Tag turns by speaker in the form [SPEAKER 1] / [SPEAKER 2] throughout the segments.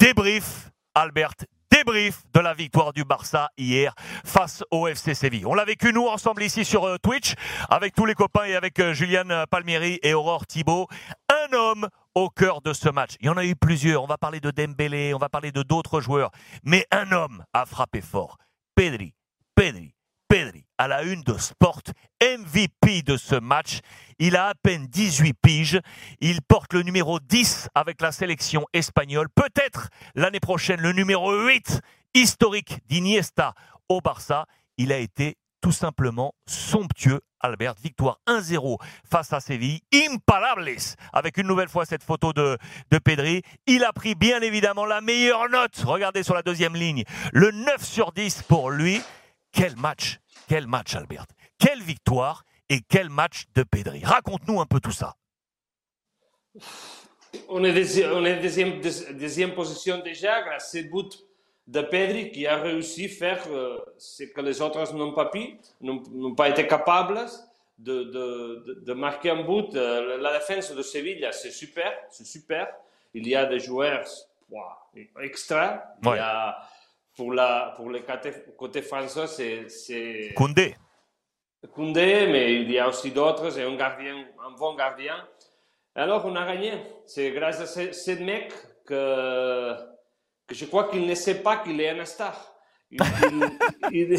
[SPEAKER 1] Débrief, Albert, débrief de la victoire du Barça hier face au FC Séville. On l'a vécu nous ensemble ici sur euh, Twitch avec tous les copains et avec euh, Juliane Palmieri et Aurore Thibault. Un homme au cœur de ce match. Il y en a eu plusieurs. On va parler de Dembélé, on va parler de d'autres joueurs. Mais un homme a frappé fort. Pedri. Pedri. À la une de Sport, MVP de ce match. Il a à peine 18 piges. Il porte le numéro 10 avec la sélection espagnole. Peut-être l'année prochaine le numéro 8 historique d'Iniesta au Barça. Il a été tout simplement somptueux. Albert, victoire 1-0 face à Séville. Imparables avec une nouvelle fois cette photo de, de Pedri. Il a pris bien évidemment la meilleure note. Regardez sur la deuxième ligne. Le 9 sur 10 pour lui. Quel match Quel match, Albert Quelle victoire et quel match de Pedri Raconte-nous un peu tout ça.
[SPEAKER 2] On est, on est deuxième, deuxième position déjà grâce à ce but de Pedri qui a réussi à faire euh, ce que les autres n'ont pas pu, n'ont pas été capables de, de, de, marquer un but. Euh, la défense de Séville, c'est super, c'est super. Il y a des joueurs wow, extra. Il y a pour, la, pour le côté, français, c'est.
[SPEAKER 1] Koundé.
[SPEAKER 2] Koundé, mais il y a aussi d'autres, c'est un gardien, un bon gardien. Alors, on a gagné. C'est grâce à ce, ce mec que, que je crois qu'il ne sait pas qu'il est un star. Il, il,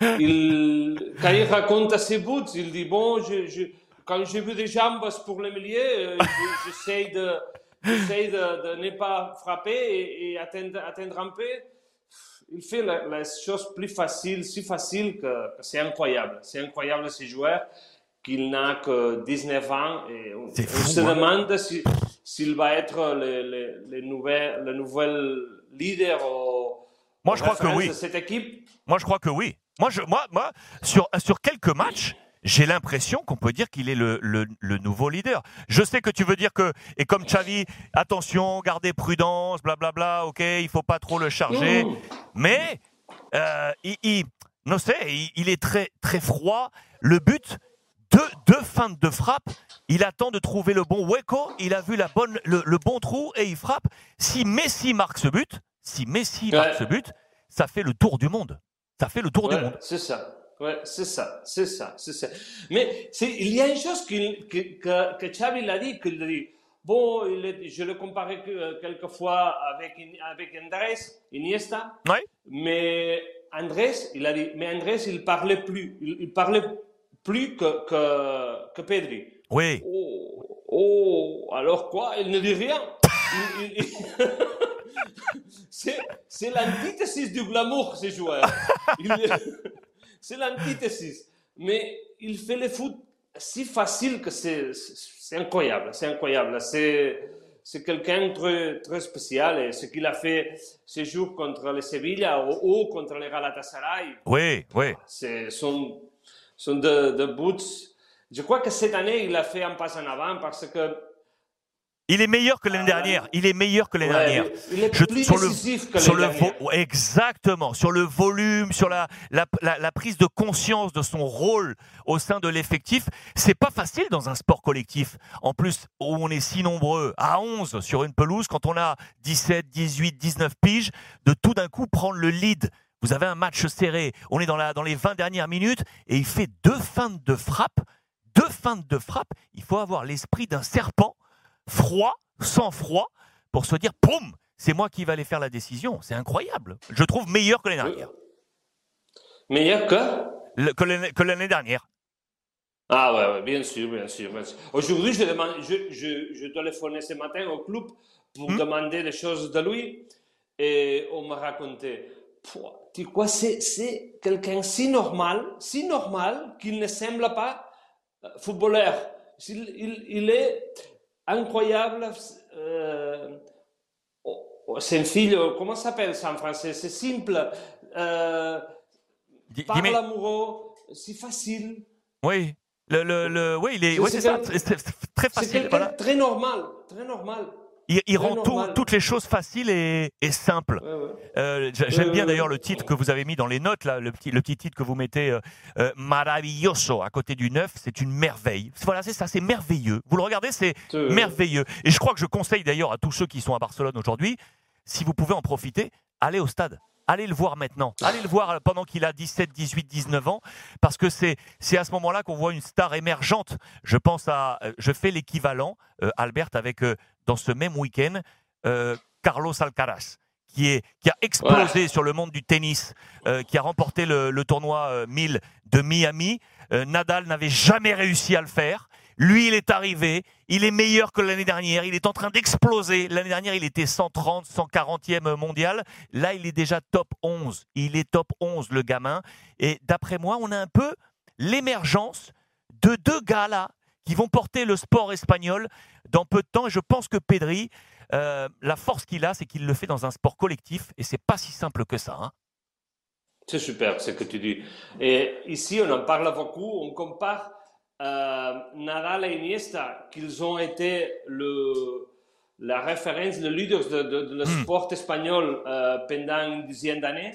[SPEAKER 2] il, quand il raconte ses buts, il dit Bon, je, je, quand j'ai vu des jambes pour le milieu, euh, j'essaie de, de, de, ne pas frapper et, et atteindre, atteindre un peu il fait la, chose plus facile, si facile que, c'est incroyable. C'est incroyable ce joueur qu'il n'a que 19 ans et on, se hein. demande s'il va être le, le, le, nouvel, le nouvel leader au,
[SPEAKER 1] moi, je crois que oui.
[SPEAKER 2] de cette équipe.
[SPEAKER 1] Moi, je crois que oui. Moi, je, moi, moi sur, sur quelques matchs, j'ai l'impression qu'on peut dire qu'il est le, le, nouveau leader. Je sais que tu veux dire que, et comme Xavi, attention, gardez prudence, blablabla, ok, il faut pas trop le charger. Mais, euh, il, il, non, il, il, est très, très froid. Le but, deux, deux feintes de frappe, il attend de trouver le bon Weko, il a vu la bonne, le, le bon trou et il frappe. Si Messi marque ce but, si Messi marque ce but, ça fait le tour du monde. Ça fait le tour du monde.
[SPEAKER 2] C'est ça. Ouais, c'est ça, c'est ça, c'est ça. Mais il y a une chose que, que, que Xavi l'a dit, qu'il dit, bon, il je le comparais que, quelquefois avec, avec Andrés, Iniesta,
[SPEAKER 1] ouais.
[SPEAKER 2] mais Andrés, il a dit, mais Andrés, il parlait plus, il, parlait plus que, que, que Pedri.
[SPEAKER 1] Oui.
[SPEAKER 2] Oh, oh, alors quoi? Il ne dit rien. c'est l'antithesis du glamour, ce joueur. C'est l'antithesis. Mais il fait le foot si facile que c'est incroyable. C'est incroyable. C'est c'est quelqu'un de très, très spécial. Et ce qu'il a fait ce jour contre le Sevilla ou, contre le Galatasaray.
[SPEAKER 1] Oui, oui.
[SPEAKER 2] C'est son, son de, de buts. Je crois que cette année, il a fait un pas en avant parce que
[SPEAKER 1] il est meilleur que l'année ah dernière. Il est meilleur que l'année dernière.
[SPEAKER 2] Il est plus sur décisif que
[SPEAKER 1] sur
[SPEAKER 2] le
[SPEAKER 1] Exactement. Sur le volume, sur la, la, la, prise de conscience de son rôle au sein de l'effectif. C'est pas facile dans un sport collectif. En plus, où on est si nombreux, à 11 sur une pelouse, quand on a 17, 18, 19 piges, de tout d'un coup prendre le lead. Vous avez un match serré. On est dans, la, dans les 20 dernières minutes et il fait deux feintes de frappe. Deux feintes de frappe. Il faut avoir l'esprit d'un serpent froid, sans froid, pour se dire, poum, c'est moi qui vais aller faire la décision. C'est incroyable. Je trouve meilleur que l'année dernière.
[SPEAKER 2] Meilleur que?
[SPEAKER 1] Que l'année dernière.
[SPEAKER 2] Ah ouais, bien sûr, bien sûr. Aujourd'hui, je, je, je, je, téléphonais ce matin au club pour hmm? demander des choses de lui et on m'a raconté, tu quoi, c'est quelqu'un si normal, si normal qu'il ne semble pas euh, footballeur. Il, il, est, incroyable, euh, sencillo, comment ça s'appelle ça en français? C'est simple, euh, parle amoureux, c'est facile.
[SPEAKER 1] Oui, le, le, le, oui, il est, c'est ça, très facile.
[SPEAKER 2] Voilà. Très normal, très normal.
[SPEAKER 1] Il, rend tout, toutes les choses faciles et, et simples. Euh, j'aime bien d'ailleurs le titre que vous avez mis dans les notes, là, le, petit, le petit titre que vous mettez, euh, euh, Maravilloso, à côté du neuf, c'est une merveille. Voilà, c'est ça, c'est merveilleux. Vous le regardez, c'est merveilleux. Et je crois que je conseille d'ailleurs à tous ceux qui sont à Barcelone aujourd'hui, si vous pouvez en profiter, allez au stade. Allez le voir maintenant. Allez le voir pendant qu'il a 17, 18, 19 ans, parce que c'est à ce moment-là qu'on voit une star émergente. Je pense à, euh, je fais l'équivalent, euh, Albert, avec euh, dans ce même week-end Carlos Alcaraz. Qui, est, qui a explosé sur le monde du tennis, qui a remporté le, le tournoi 1000 de Miami. Nadal n'avait jamais réussi à le faire. Lui, il est arrivé, il est meilleur que l'année dernière, il est en train d'exploser. L'année dernière, il était 130, 140e mondial. Là, il est déjà top 11. Il est top 11, le gamin. Et d'après moi, on a un peu l'émergence de deux gars là qui vont porter le sport espagnol dans peu de temps. Et je pense que Pedri, euh, la force qu'il a, c'est qu'il le fait dans un sport collectif. Et c'est pas si simple que ça. Hein.
[SPEAKER 2] C'est super ce que tu dis. Et ici, on en parle beaucoup. On compare euh, Nadal et Iniesta, qu'ils ont été le, la référence, le leader de, de, le hmm. sport espagnol euh, pendant une dizaine d'années.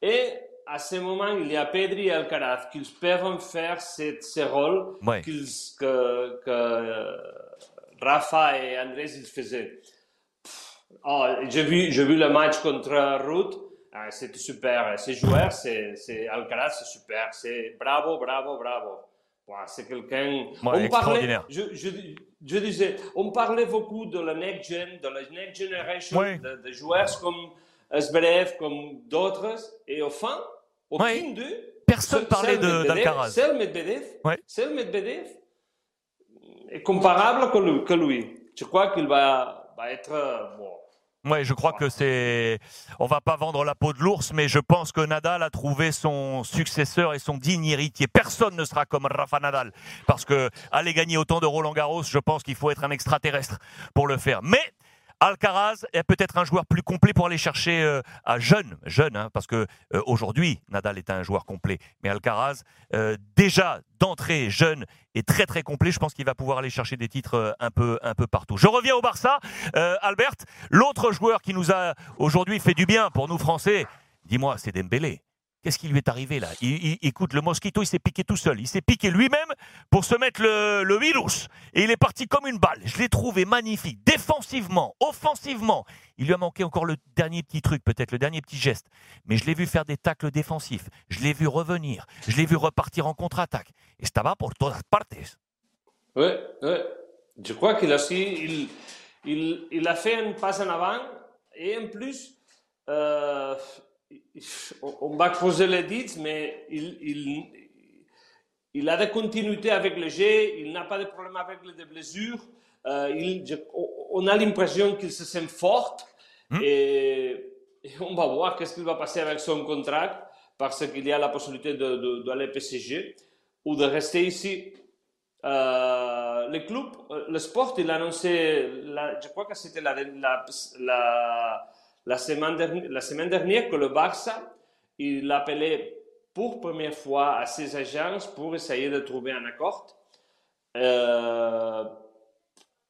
[SPEAKER 2] Et à ce moment, il y a Pedri et Alcaraz qui peuvent faire ce, ce rôle que, que Rafa et Andrés ils faisaient. Oh, j'ai vu, vu le match contre Ruth. Ah, c'était super. Ces joueurs, c'est, Alcaraz, c'est super. C'est bravo, bravo, bravo c'est quelqu'un.
[SPEAKER 1] on parlait,
[SPEAKER 2] je, je, disais, on parlait beaucoup de la next gen, de la next generation, de, joueurs comme Zverev, comme d'autres, et au fond, aucun d'eux.
[SPEAKER 1] Personne parlait d'Alcaraz.
[SPEAKER 2] Seul Medvedev, seul Medvedev est comparable que lui. Je crois qu'il va, va être bon,
[SPEAKER 1] Ouais, je crois que c'est. On va pas vendre la peau de l'ours, mais je pense que Nadal a trouvé son successeur et son digne héritier. Personne ne sera comme Rafa Nadal, parce que aller gagner autant de Roland Garros, je pense qu'il faut être un extraterrestre pour le faire. Mais Alcaraz est peut-être un joueur plus complet pour aller chercher euh, à jeune, jeune, hein, parce que euh, aujourd'hui Nadal est un joueur complet, mais Alcaraz euh, déjà d'entrée jeune et très très complet. Je pense qu'il va pouvoir aller chercher des titres un peu un peu partout. Je reviens au Barça, Albert, l'autre joueur qui nous a aujourd'hui fait du bien pour nous Français. Dis-moi, c'est Dembélé. Qu'est-ce qui lui est arrivé là? Il, Écoute, le mosquito, il s'est piqué tout seul. Il s'est piqué lui-même pour se mettre le, virus. Et il est parti comme une balle. Je l'ai trouvé magnifique, défensivement, offensivement. Il lui a manqué encore le dernier petit truc, peut-être le dernier petit geste. Mais je l'ai vu faire des tacles défensifs. Je l'ai vu revenir. Je l'ai vu repartir en contre-attaque. Et va pour todas partes.
[SPEAKER 2] Oui, oui. Je crois qu'il a, il, il, il, a fait un pas en avant. Et en plus, euh, on va creuser les dits, mais il, il, il, a des continuités avec le jeu, il n'a pas de problème avec les blessures. Euh, il, on a l'impression qu'il se sent fort hmm. et, on va voir qu'est-ce qu'il va passer avec son contrat parce qu'il y a la possibilité d'aller de, PSG ou de rester ici. Euh, le club, euh, le sport, il a annoncé, je crois que c'était la, la, la la semaine, dernière, que le Barça, il appelait pour première fois à ses agences pour essayer de trouver un accord. Euh,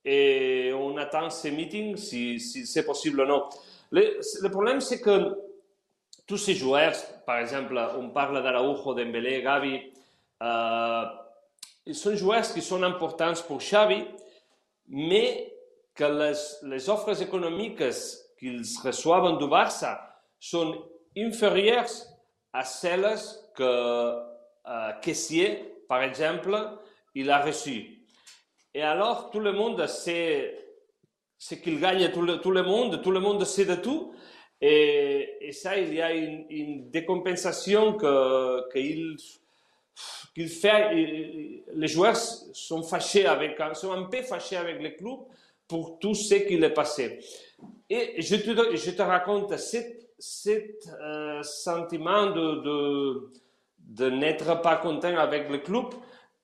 [SPEAKER 2] et on attend ces meetings si, c'est possible ou non. Le, problème, c'est que tous ces joueurs, par exemple, on parle d'Araujo, Dembélé, Gavi, euh, ils sont joueurs qui sont importants pour Xavi, mais que les offres économiques qu'ils reçoivent du Barça sont inférieures à celles que euh, Kessier, par exemple, il a reçues. Et alors, tout le monde sait ce qu'il gagne, tout le, monde, tout le monde sait de tout. Et, ça, il y a une, décompensation que, qu'il fait. Les joueurs sont avec, sont un peu fâchés avec le club pour tout ce qui est passé. Et je te, je te raconte cet, euh, sentiment de, de, de n'être pas content avec le club.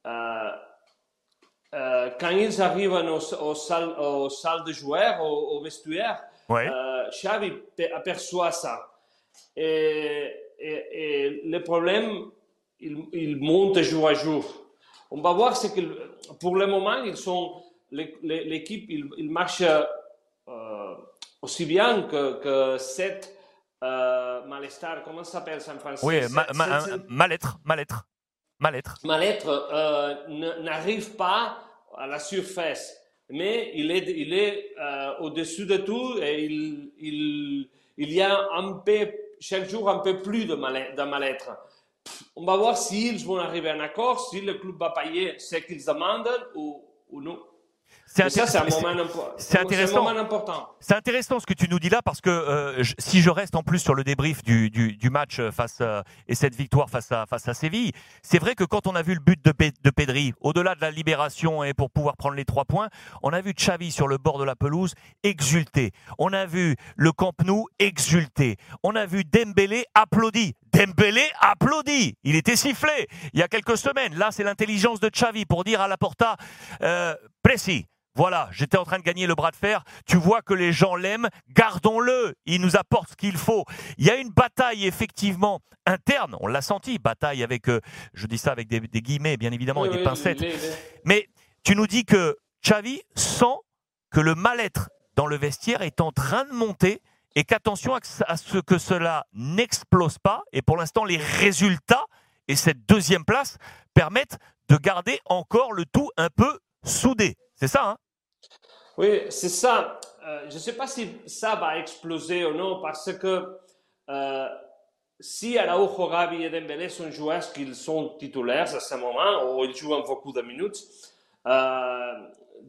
[SPEAKER 2] Euh, euh, quand ils arrivent aux, aux, salles, aux salles de joueurs, au, vestiaire, Xavi aperçoit ça. Et, et, le problème, il, il, monte jour à jour. On va voir, c'est que pour le moment, ils sont l'équipe, il, il, marche euh, aussi bien que, que cette euh, malestar, comment s'appelle en français
[SPEAKER 1] Oui, mal-être, mal-être.
[SPEAKER 2] Mal-être. Mal-être euh, n'arrive pas à la surface. mais il est, il est euh, au-dessus de tout et il, il, il y a un peu, chaque jour un peu plus de mal-être. On va voir s'ils vont arriver à un accord, si le club va payer ce qu'ils demandent ou, ou non. C'est
[SPEAKER 1] intéressant. important. C'est intéressant ce que tu nous dis là parce que euh, si je reste en plus sur le débrief du, du, match euh, face euh, et cette victoire face à face à Séville, c'est vrai que quand on a vu le but de, de Pedri, au-delà de la libération et pour pouvoir prendre les trois points, on a vu Xavi sur le bord de la pelouse exulter. On a vu le Camp Nou exulter. On a vu Dembélé applaudi. Dembélé applaudi. Il était sifflé il y a quelques semaines. Là, c'est l'intelligence de Xavi pour dire à la Porta euh, précis. Voilà, j'étais en train de gagner le bras de fer. Tu vois que les gens l'aiment, gardons-le. Il nous apporte ce qu'il faut. Il y a une bataille effectivement interne. On l'a senti, bataille avec, euh, je dis ça avec des, guillemets, bien évidemment, et des pincettes. Mais tu nous dis que Xavi sent que le mal-être dans le vestiaire est en train de monter et qu'attention à ce que cela n'explose pas. Et pour l'instant, les résultats et cette deuxième place permettent de garder encore le tout un peu soudé. C'est ça, hein?
[SPEAKER 2] Oui, c'est ça. Euh, je ne sais pas si ça va exploser ou non, parce que euh, si Araujo, Gabi et Dembélé sont joueurs qui sont titulaires à ce moment, ou ils jouent beaucoup de minutes, euh,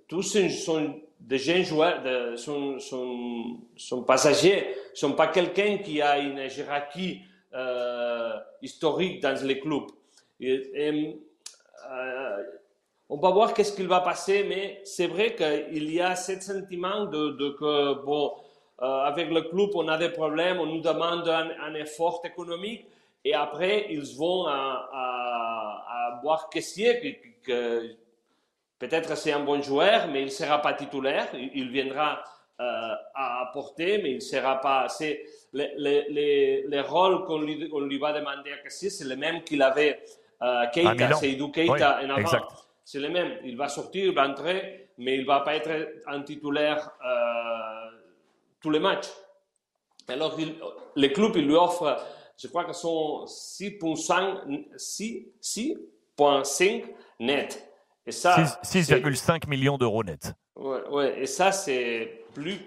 [SPEAKER 2] tous sont des jeunes joueurs, sont, passagers, ne sont pas quelqu'un qui a une hiérarchie historique dans les clubs. On va voir qu'est-ce qu'il va passer, mais c'est vrai qu'il y a ce sentiment de, que, bon, euh, avec le club, on a des problèmes, on nous demande un, effort économique, et après, ils vont à, à, voir Kessier, que, peut-être c'est un bon joueur, mais il ne sera pas titulaire, il, viendra euh, à apporter, mais il ne sera pas. C'est les, les, les, rôles qu'on lui, lui, va demander à Kessier, c'est les mêmes qu'il avait euh, Keita, Seydou Keita en avant c'est le même. Il va sortir, il va entrer, mais il ne va pas être un titulaire euh, tous les matchs. Alors, il, les clubs, ils lui offrent, je crois que sont 6,5 net.
[SPEAKER 1] 6,5 millions d'euros net.
[SPEAKER 2] Oui, ouais, et ça, c'est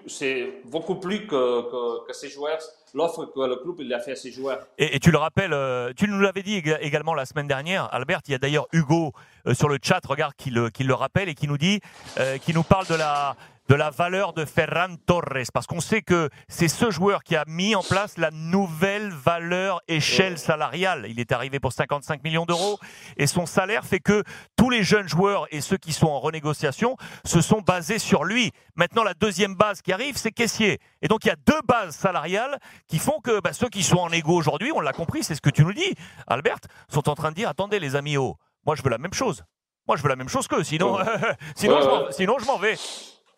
[SPEAKER 2] c'est beaucoup plus que, que, ces joueurs, l'offre que le club il a fait à ses joueurs.
[SPEAKER 1] Et, tu le rappelles, euh, tu nous l'avais dit également la semaine dernière, Albert, il y a d'ailleurs Hugo euh, sur le chat, regarde, qui le, qui le rappelle et qui nous dit, euh, qui nous parle de la, de la valeur de Ferran Torres, parce qu'on sait que c'est ce joueur qui a mis en place la nouvelle valeur échelle salariale. Il est arrivé pour 55 millions d'euros et son salaire fait que tous les jeunes joueurs et ceux qui sont en renégociation se sont basés sur lui. Maintenant, la deuxième base qui arrive, c'est caissier. Et donc, il y a deux bases salariales qui font que bah, ceux qui sont en égo aujourd'hui, on l'a compris, c'est ce que tu nous dis, Albert, sont en train de dire, attendez les amis, oh, moi je veux la même chose. Moi, je veux la même chose qu'eux, sinon, sinon, sinon je m'en vais.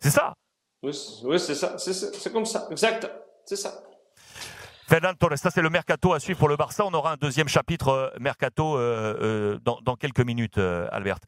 [SPEAKER 1] C'est ça.
[SPEAKER 2] Oui, c'est ça. C'est comme ça. Exact. C'est ça.
[SPEAKER 1] Fernand Torres, ça c'est le mercato à suivre pour le Barça. On aura un deuxième chapitre euh, mercato euh, euh, dans, dans, quelques minutes, Albert.